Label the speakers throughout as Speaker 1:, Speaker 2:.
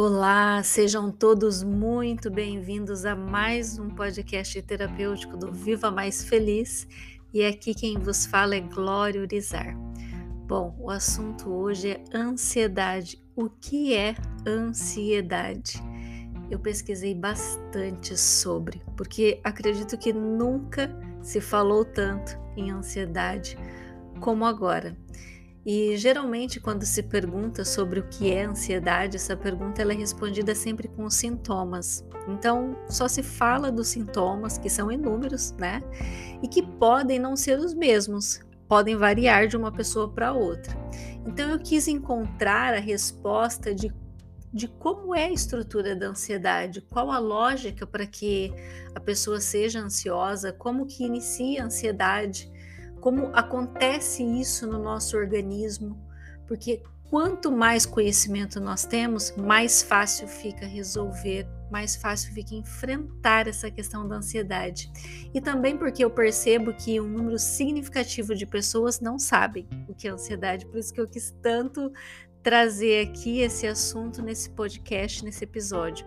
Speaker 1: Olá, sejam todos muito bem-vindos a mais um podcast terapêutico do Viva Mais Feliz. E aqui quem vos fala é Glória Urizar. Bom, o assunto hoje é ansiedade. O que é ansiedade? Eu pesquisei bastante sobre, porque acredito que nunca se falou tanto em ansiedade como agora. E geralmente, quando se pergunta sobre o que é ansiedade, essa pergunta ela é respondida sempre com sintomas. Então, só se fala dos sintomas, que são inúmeros, né? E que podem não ser os mesmos, podem variar de uma pessoa para outra. Então, eu quis encontrar a resposta de de como é a estrutura da ansiedade, qual a lógica para que a pessoa seja ansiosa, como que inicia a ansiedade, como acontece isso no nosso organismo, porque quanto mais conhecimento nós temos, mais fácil fica resolver, mais fácil fica enfrentar essa questão da ansiedade. E também porque eu percebo que um número significativo de pessoas não sabem o que é ansiedade, por isso que eu quis tanto trazer aqui esse assunto nesse podcast, nesse episódio.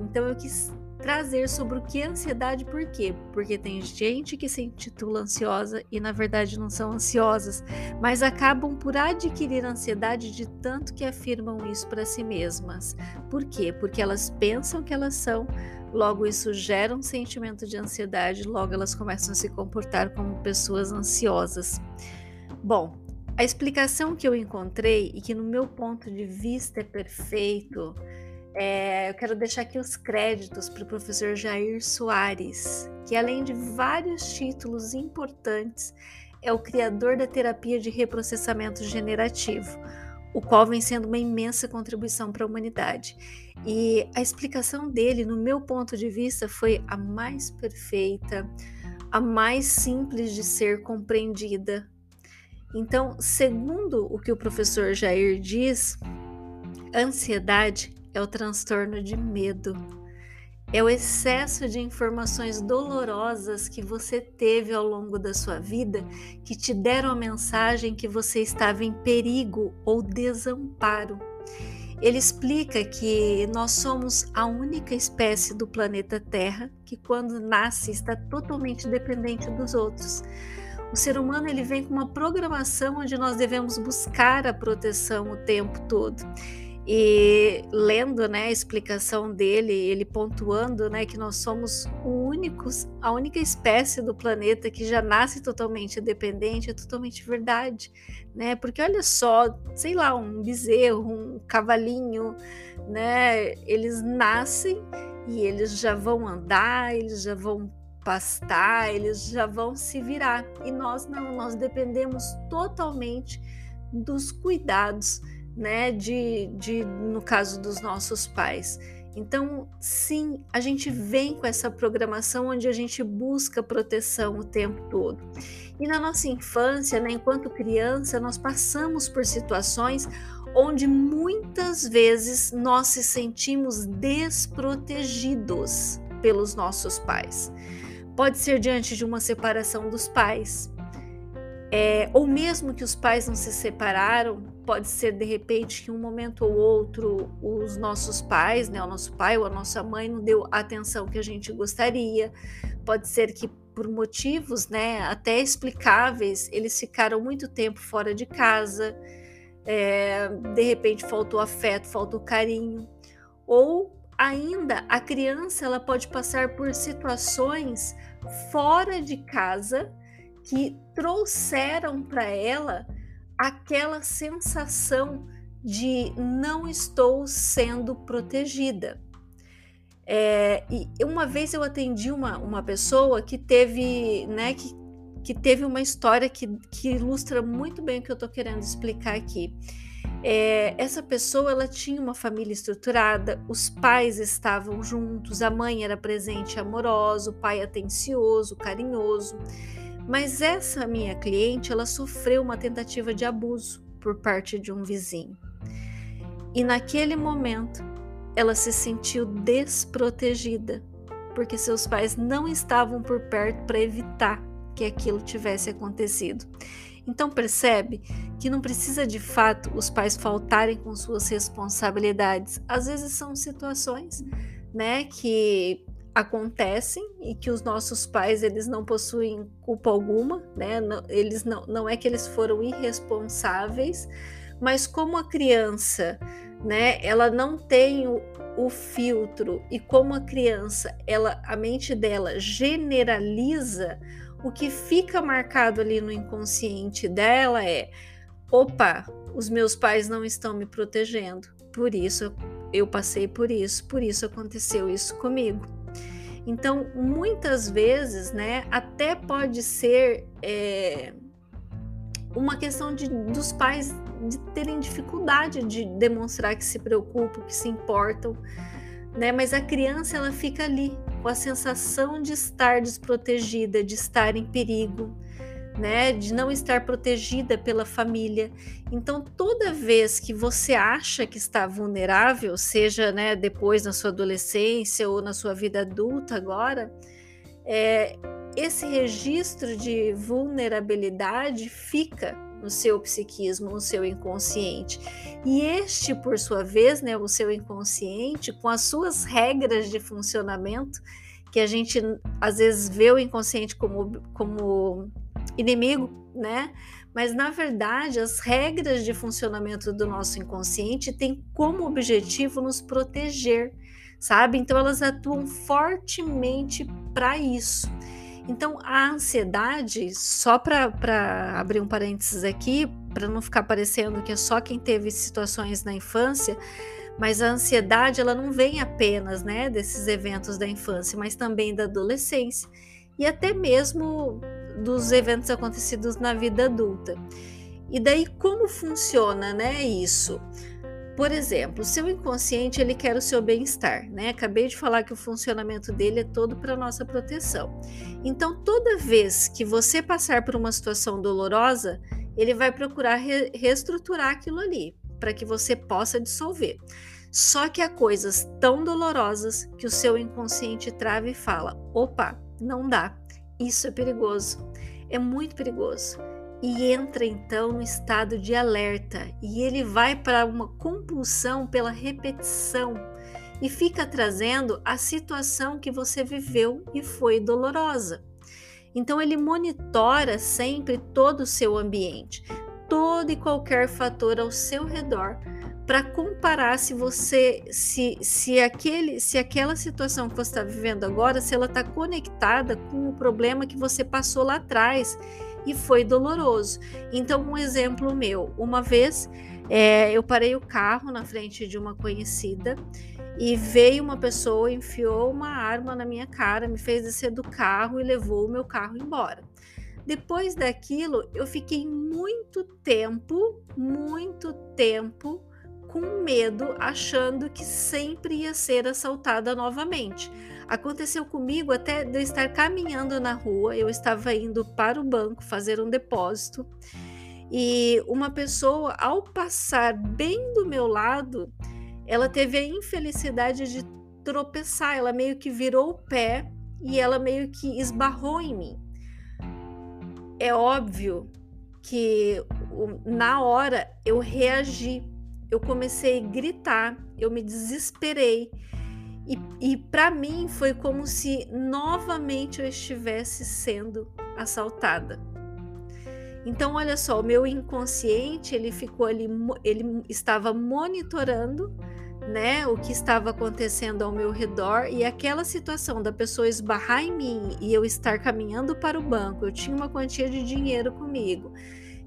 Speaker 1: Então eu quis trazer sobre o que é ansiedade, por quê? Porque tem gente que se intitula ansiosa e na verdade não são ansiosas, mas acabam por adquirir ansiedade de tanto que afirmam isso para si mesmas. Por quê? Porque elas pensam que elas são, logo isso gera um sentimento de ansiedade, logo elas começam a se comportar como pessoas ansiosas. Bom, a explicação que eu encontrei e que no meu ponto de vista é perfeito, é, eu quero deixar aqui os créditos para o professor Jair Soares, que além de vários títulos importantes, é o criador da terapia de reprocessamento generativo, o qual vem sendo uma imensa contribuição para a humanidade. E a explicação dele, no meu ponto de vista, foi a mais perfeita, a mais simples de ser compreendida. Então, segundo o que o professor Jair diz, ansiedade é o transtorno de medo. É o excesso de informações dolorosas que você teve ao longo da sua vida que te deram a mensagem que você estava em perigo ou desamparo. Ele explica que nós somos a única espécie do planeta Terra que, quando nasce, está totalmente dependente dos outros. O ser humano ele vem com uma programação onde nós devemos buscar a proteção o tempo todo. E lendo né, a explicação dele, ele pontuando né, que nós somos únicos, a única espécie do planeta que já nasce totalmente dependente, é totalmente verdade. Né? Porque olha só, sei lá, um bezerro, um cavalinho, né? Eles nascem e eles já vão andar, eles já vão pastar, eles já vão se virar. E nós não, nós dependemos totalmente dos cuidados né, de, de no caso dos nossos pais. Então, sim, a gente vem com essa programação onde a gente busca proteção o tempo todo. E na nossa infância, né, enquanto criança, nós passamos por situações onde muitas vezes nós se sentimos desprotegidos pelos nossos pais. Pode ser diante de uma separação dos pais, é, ou mesmo que os pais não se separaram, pode ser de repente que um momento ou outro os nossos pais, né, o nosso pai ou a nossa mãe não deu a atenção que a gente gostaria. Pode ser que por motivos, né, até explicáveis, eles ficaram muito tempo fora de casa. É, de repente faltou afeto, faltou carinho. Ou ainda a criança ela pode passar por situações fora de casa que trouxeram para ela aquela sensação de não estou sendo protegida. É, e uma vez eu atendi uma, uma pessoa que teve, né, que, que teve uma história que, que ilustra muito bem o que eu estou querendo explicar aqui. É, essa pessoa ela tinha uma família estruturada, os pais estavam juntos, a mãe era presente, amorosa, o pai atencioso, carinhoso. Mas essa minha cliente, ela sofreu uma tentativa de abuso por parte de um vizinho. E naquele momento, ela se sentiu desprotegida, porque seus pais não estavam por perto para evitar que aquilo tivesse acontecido. Então percebe que não precisa de fato os pais faltarem com suas responsabilidades. Às vezes são situações, né, que acontecem e que os nossos pais eles não possuem culpa alguma, né? Não, eles não, não é que eles foram irresponsáveis, mas como a criança, né, ela não tem o, o filtro e como a criança, ela a mente dela generaliza, o que fica marcado ali no inconsciente dela é: opa, os meus pais não estão me protegendo. Por isso eu passei por isso, por isso aconteceu isso comigo. Então, muitas vezes, né, até pode ser é, uma questão de, dos pais de terem dificuldade de demonstrar que se preocupam, que se importam, né? Mas a criança ela fica ali com a sensação de estar desprotegida, de estar em perigo, né, de não estar protegida pela família. Então, toda vez que você acha que está vulnerável, seja né, depois na sua adolescência ou na sua vida adulta agora, é, esse registro de vulnerabilidade fica no seu psiquismo, no seu inconsciente. E este, por sua vez, né, o seu inconsciente, com as suas regras de funcionamento, que a gente às vezes vê o inconsciente como, como inimigo, né? Mas na verdade, as regras de funcionamento do nosso inconsciente têm como objetivo nos proteger, sabe? Então elas atuam fortemente para isso. Então a ansiedade, só para abrir um parênteses aqui, para não ficar parecendo que é só quem teve situações na infância, mas a ansiedade ela não vem apenas, né, desses eventos da infância, mas também da adolescência e até mesmo dos eventos acontecidos na vida adulta. E daí como funciona, né, isso? Por exemplo, seu inconsciente ele quer o seu bem-estar, né? Acabei de falar que o funcionamento dele é todo para nossa proteção. Então, toda vez que você passar por uma situação dolorosa, ele vai procurar re reestruturar aquilo ali para que você possa dissolver. Só que há coisas tão dolorosas que o seu inconsciente trava e fala: opa, não dá, isso é perigoso, é muito perigoso. E entra então no estado de alerta e ele vai para uma compulsão pela repetição e fica trazendo a situação que você viveu e foi dolorosa. Então ele monitora sempre todo o seu ambiente, todo e qualquer fator ao seu redor para comparar se você se, se aquele se aquela situação que você está vivendo agora se ela está conectada com o problema que você passou lá atrás e foi doloroso. Então um exemplo meu, uma vez é, eu parei o carro na frente de uma conhecida e veio uma pessoa enfiou uma arma na minha cara, me fez descer do carro e levou o meu carro embora. Depois daquilo, eu fiquei muito tempo, muito tempo com medo, achando que sempre ia ser assaltada novamente. Aconteceu comigo até de eu estar caminhando na rua, eu estava indo para o banco fazer um depósito e uma pessoa, ao passar bem do meu lado, ela teve a infelicidade de tropeçar, ela meio que virou o pé e ela meio que esbarrou em mim. É óbvio que na hora eu reagi eu comecei a gritar, eu me desesperei. E, e para mim foi como se novamente eu estivesse sendo assaltada. Então, olha só, o meu inconsciente ele ficou ali, ele estava monitorando, né, o que estava acontecendo ao meu redor e aquela situação da pessoa esbarrar em mim e eu estar caminhando para o banco, eu tinha uma quantia de dinheiro comigo.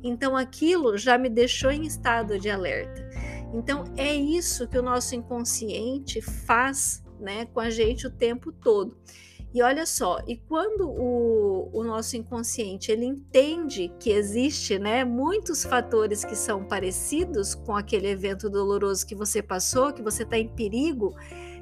Speaker 1: Então, aquilo já me deixou em estado de alerta. Então é isso que o nosso inconsciente faz né, com a gente o tempo todo. E olha só, e quando o, o, nosso inconsciente ele entende que existe né, muitos fatores que são parecidos com aquele evento doloroso que você passou, que você está em perigo,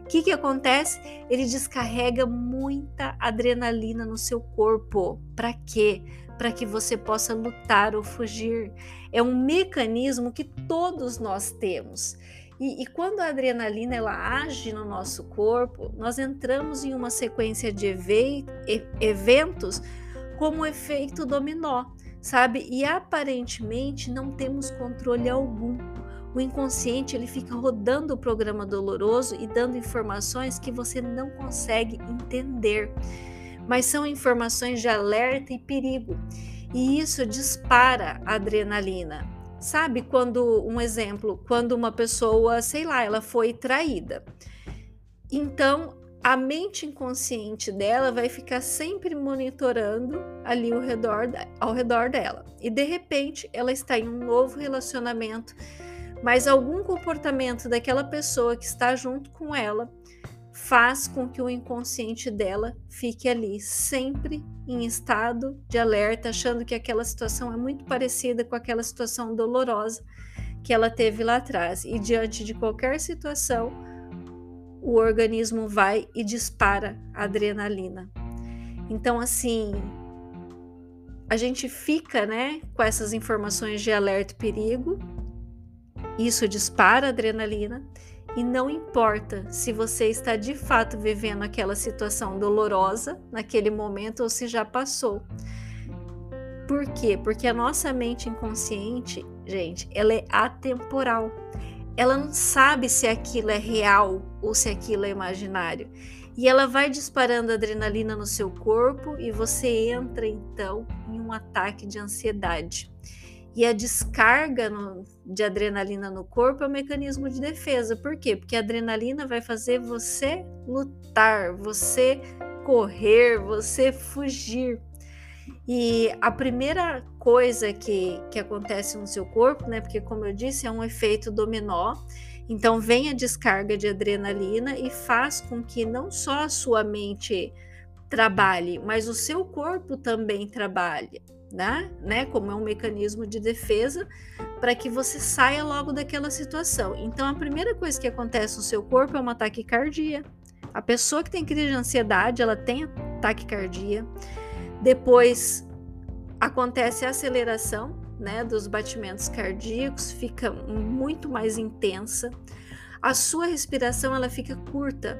Speaker 1: o que, que acontece? Ele descarrega muita adrenalina no seu corpo. Para quê? Para que você possa lutar ou fugir. É um mecanismo que todos nós temos. E, e, quando a adrenalina ela age no nosso corpo, nós entramos em uma sequência de eventos como efeito dominó. sabe? E aparentemente não temos controle algum. O inconsciente ele fica rodando o programa doloroso e dando informações que você não consegue entender, mas são informações de alerta e perigo. E isso dispara a adrenalina. Sabe quando um exemplo, quando uma pessoa, sei lá, ela foi traída. Então, a mente inconsciente dela vai ficar sempre monitorando ali ao redor, ao redor dela. E de repente ela está em um novo relacionamento, mas algum comportamento daquela pessoa que está junto com ela faz com que o inconsciente dela fique ali sempre em estado de alerta, achando que aquela situação é muito parecida com aquela situação dolorosa que ela teve lá atrás. E diante de qualquer situação, o organismo vai e dispara a adrenalina. Então, assim, a gente fica, né, com essas informações de alerta e perigo, isso dispara a adrenalina, e não importa se você está de fato vivendo aquela situação dolorosa naquele momento ou se já passou. Por quê? Porque a nossa mente inconsciente, gente, ela é atemporal ela não sabe se aquilo é real ou se aquilo é imaginário. E ela vai disparando adrenalina no seu corpo e você entra então em um ataque de ansiedade. E a descarga no, de adrenalina no corpo é um mecanismo de defesa. Por quê? Porque a adrenalina vai fazer você lutar, você correr, você fugir. E a primeira coisa que, que acontece no seu corpo, né? Porque, como eu disse, é um efeito dominó. Então, vem a descarga de adrenalina e faz com que não só a sua mente trabalhe, mas o seu corpo também trabalhe, né? né? Como é um mecanismo de defesa para que você saia logo daquela situação. Então, a primeira coisa que acontece no seu corpo é uma taquicardia. A pessoa que tem crise de ansiedade, ela tem taquicardia. Depois acontece a aceleração né, dos batimentos cardíacos, fica muito mais intensa. A sua respiração ela fica curta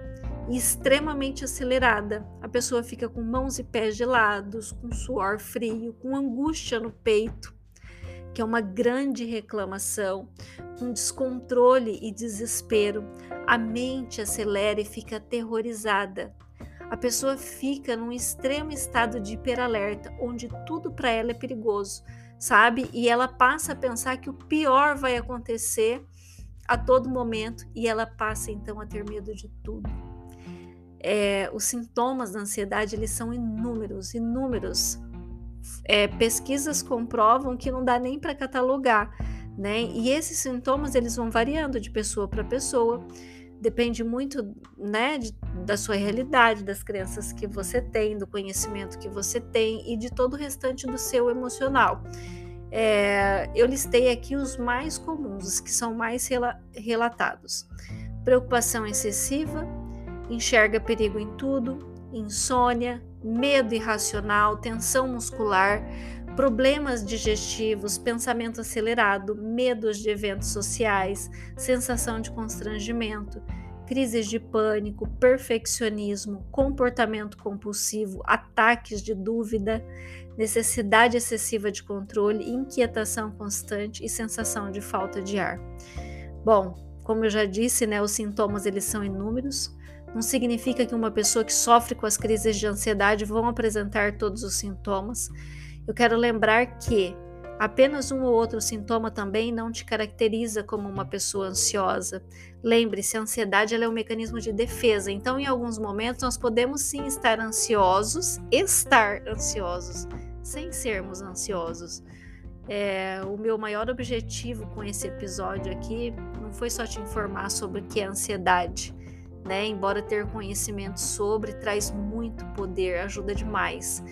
Speaker 1: e extremamente acelerada. A pessoa fica com mãos e pés gelados, com suor frio, com angústia no peito, que é uma grande reclamação, com descontrole e desespero. A mente acelera e fica aterrorizada a pessoa fica num extremo estado de hiperalerta, onde tudo para ela é perigoso, sabe? E ela passa a pensar que o pior vai acontecer a todo momento e ela passa então a ter medo de tudo. É, os sintomas da ansiedade eles são inúmeros, inúmeros. É, pesquisas comprovam que não dá nem para catalogar, né? E esses sintomas eles vão variando de pessoa para pessoa depende muito né, de, da sua realidade, das crenças que você tem, do conhecimento que você tem e de todo o restante do seu emocional. É, eu listei aqui os mais comuns, os que são mais rela relatados: preocupação excessiva, enxerga perigo em tudo, insônia, medo irracional, tensão muscular, problemas digestivos, pensamento acelerado, medos de eventos sociais, sensação de constrangimento, crises de pânico, perfeccionismo, comportamento compulsivo, ataques de dúvida, necessidade excessiva de controle, inquietação constante e sensação de falta de ar. Bom, como eu já disse, né, os sintomas eles são inúmeros. Não significa que uma pessoa que sofre com as crises de ansiedade vão apresentar todos os sintomas. Eu quero lembrar que apenas um ou outro sintoma também não te caracteriza como uma pessoa ansiosa. Lembre-se, a ansiedade é um mecanismo de defesa, então em alguns momentos nós podemos sim estar ansiosos, estar ansiosos, sem sermos ansiosos. É, o meu maior objetivo com esse episódio aqui não foi só te informar sobre o que é ansiedade, né? Embora ter conhecimento sobre traz muito poder, ajuda demais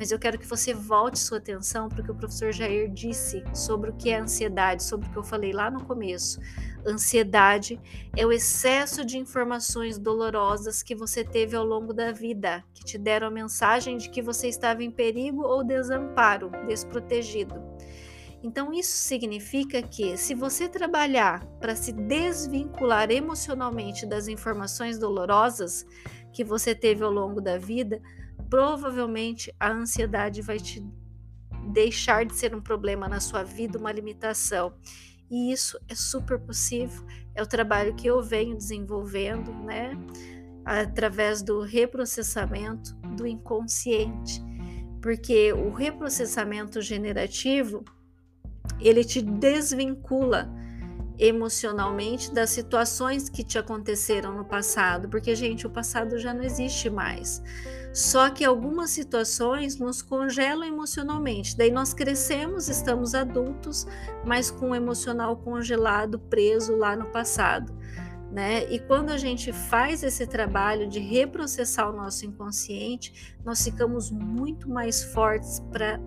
Speaker 1: mas eu quero que você volte sua atenção para o que o professor Jair disse sobre o que é ansiedade, sobre o que eu falei lá no começo. Ansiedade é o excesso de informações dolorosas que você teve ao longo da vida, que te deram a mensagem de que você estava em perigo ou desamparo, desprotegido. Então, isso significa que, se você trabalhar para se desvincular emocionalmente das informações dolorosas que você teve ao longo da vida, provavelmente a ansiedade vai te deixar de ser um problema na sua vida, uma limitação. E isso é super possível. É o trabalho que eu venho desenvolvendo, né? Através do reprocessamento do inconsciente. Porque o reprocessamento generativo, ele te desvincula emocionalmente das situações que te aconteceram no passado, porque gente, o passado já não existe mais. Só que algumas situações nos congelam emocionalmente. Daí nós crescemos, estamos adultos, mas com o emocional congelado, preso lá no passado. Né? E quando a gente faz esse trabalho de reprocessar o nosso inconsciente, nós ficamos muito mais fortes para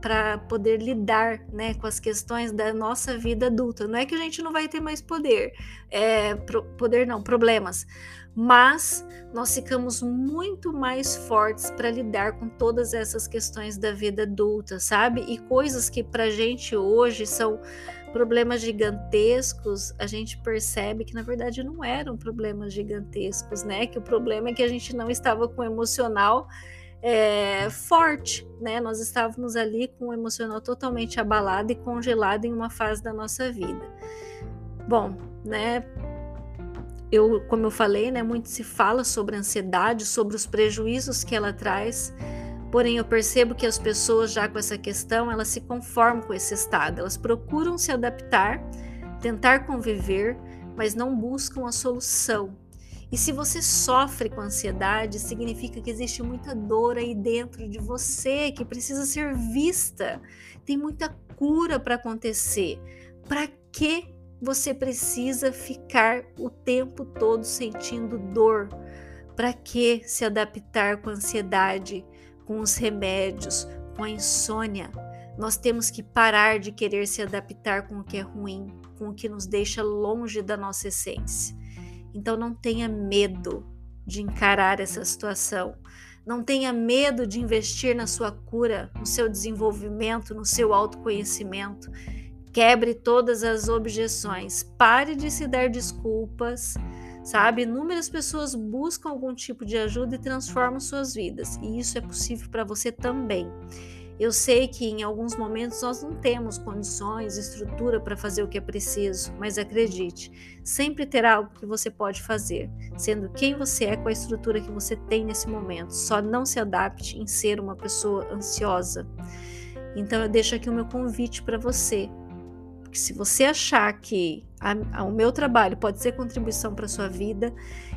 Speaker 1: para poder lidar né, com as questões da nossa vida adulta. Não é que a gente não vai ter mais poder, é, pro, poder não, problemas, mas nós ficamos muito mais fortes para lidar com todas essas questões da vida adulta, sabe? E coisas que para gente hoje são problemas gigantescos, a gente percebe que na verdade não eram problemas gigantescos, né? Que o problema é que a gente não estava com o emocional é, forte, né? Nós estávamos ali com o emocional totalmente abalado e congelado em uma fase da nossa vida. Bom, né? Eu, como eu falei, né? Muito se fala sobre a ansiedade, sobre os prejuízos que ela traz. Porém, eu percebo que as pessoas já com essa questão, elas se conformam com esse estado, elas procuram se adaptar, tentar conviver, mas não buscam a solução, e se você sofre com ansiedade, significa que existe muita dor aí dentro de você que precisa ser vista. Tem muita cura para acontecer. Para que você precisa ficar o tempo todo sentindo dor? Para que se adaptar com ansiedade, com os remédios, com a insônia? Nós temos que parar de querer se adaptar com o que é ruim, com o que nos deixa longe da nossa essência. Então não tenha medo de encarar essa situação. Não tenha medo de investir na sua cura, no seu desenvolvimento, no seu autoconhecimento. Quebre todas as objeções. Pare de se dar desculpas. Sabe, inúmeras pessoas buscam algum tipo de ajuda e transformam suas vidas, e isso é possível para você também. Eu sei que em alguns momentos nós não temos condições, estrutura para fazer o que é preciso, mas acredite, sempre terá algo que você pode fazer, sendo quem você é com a estrutura que você tem nesse momento. Só não se adapte em ser uma pessoa ansiosa. Então eu deixo aqui o meu convite para você. Porque se você achar que a, a, o meu trabalho pode ser contribuição para sua vida,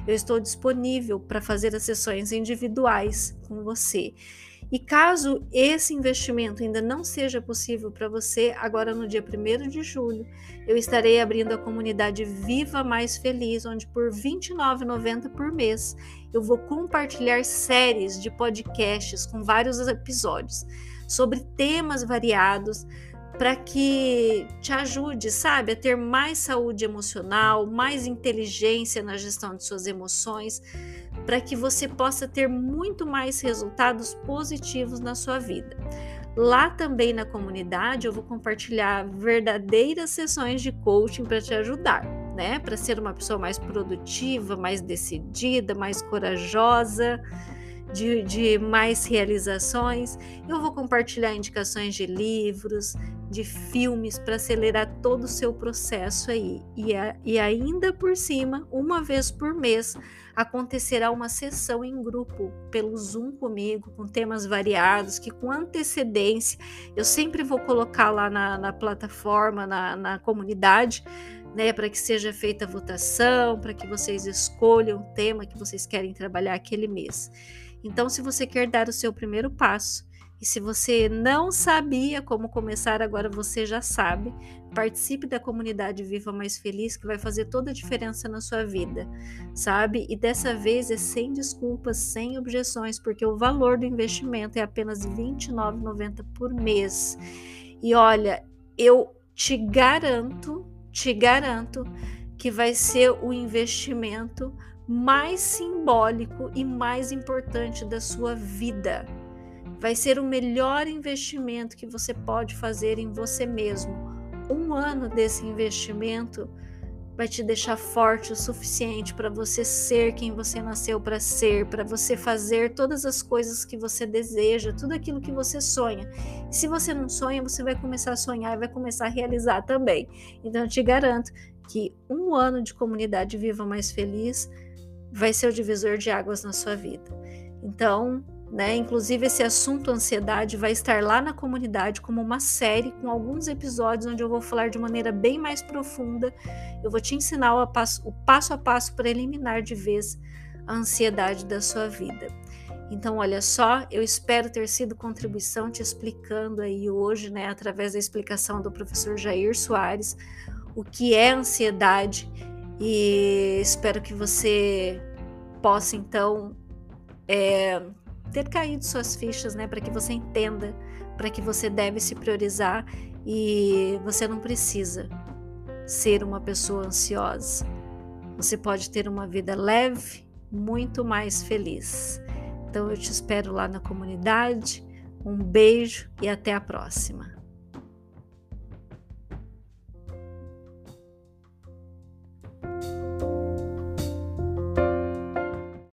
Speaker 1: eu estou disponível para fazer as sessões individuais com você. E caso esse investimento ainda não seja possível para você, agora no dia 1 de julho, eu estarei abrindo a comunidade Viva Mais Feliz, onde por R$ 29,90 por mês eu vou compartilhar séries de podcasts com vários episódios sobre temas variados para que te ajude, sabe, a ter mais saúde emocional, mais inteligência na gestão de suas emoções, para que você possa ter muito mais resultados positivos na sua vida. Lá também na comunidade eu vou compartilhar verdadeiras sessões de coaching para te ajudar, né? Para ser uma pessoa mais produtiva, mais decidida, mais corajosa de, de mais realizações. Eu vou compartilhar indicações de livros, de filmes para acelerar todo o seu processo aí. E, a, e ainda por cima, uma vez por mês, acontecerá uma sessão em grupo pelo Zoom comigo, com temas variados, que com antecedência eu sempre vou colocar lá na, na plataforma, na, na comunidade, né, para que seja feita a votação, para que vocês escolham o tema que vocês querem trabalhar aquele mês. Então, se você quer dar o seu primeiro passo, e se você não sabia como começar, agora você já sabe. Participe da comunidade Viva Mais Feliz, que vai fazer toda a diferença na sua vida, sabe? E dessa vez é sem desculpas, sem objeções, porque o valor do investimento é apenas R$ 29,90 por mês. E olha, eu te garanto, te garanto que vai ser o investimento mais simbólico e mais importante da sua vida. Vai ser o melhor investimento que você pode fazer em você mesmo. Um ano desse investimento vai te deixar forte o suficiente para você ser quem você nasceu para ser, para você fazer todas as coisas que você deseja, tudo aquilo que você sonha. E se você não sonha, você vai começar a sonhar e vai começar a realizar também. Então eu te garanto que um ano de comunidade viva mais feliz vai ser o divisor de águas na sua vida. Então, né? Inclusive, esse assunto ansiedade vai estar lá na comunidade como uma série com alguns episódios onde eu vou falar de maneira bem mais profunda. Eu vou te ensinar o passo, o passo a passo para eliminar de vez a ansiedade da sua vida. Então, olha só, eu espero ter sido contribuição te explicando aí hoje, né, através da explicação do professor Jair Soares, o que é ansiedade e espero que você possa então é, ter caído suas fichas, né, para que você entenda, para que você deve se priorizar e você não precisa ser uma pessoa ansiosa. Você pode ter uma vida leve, muito mais feliz. Então eu te espero lá na comunidade. Um beijo e até a próxima.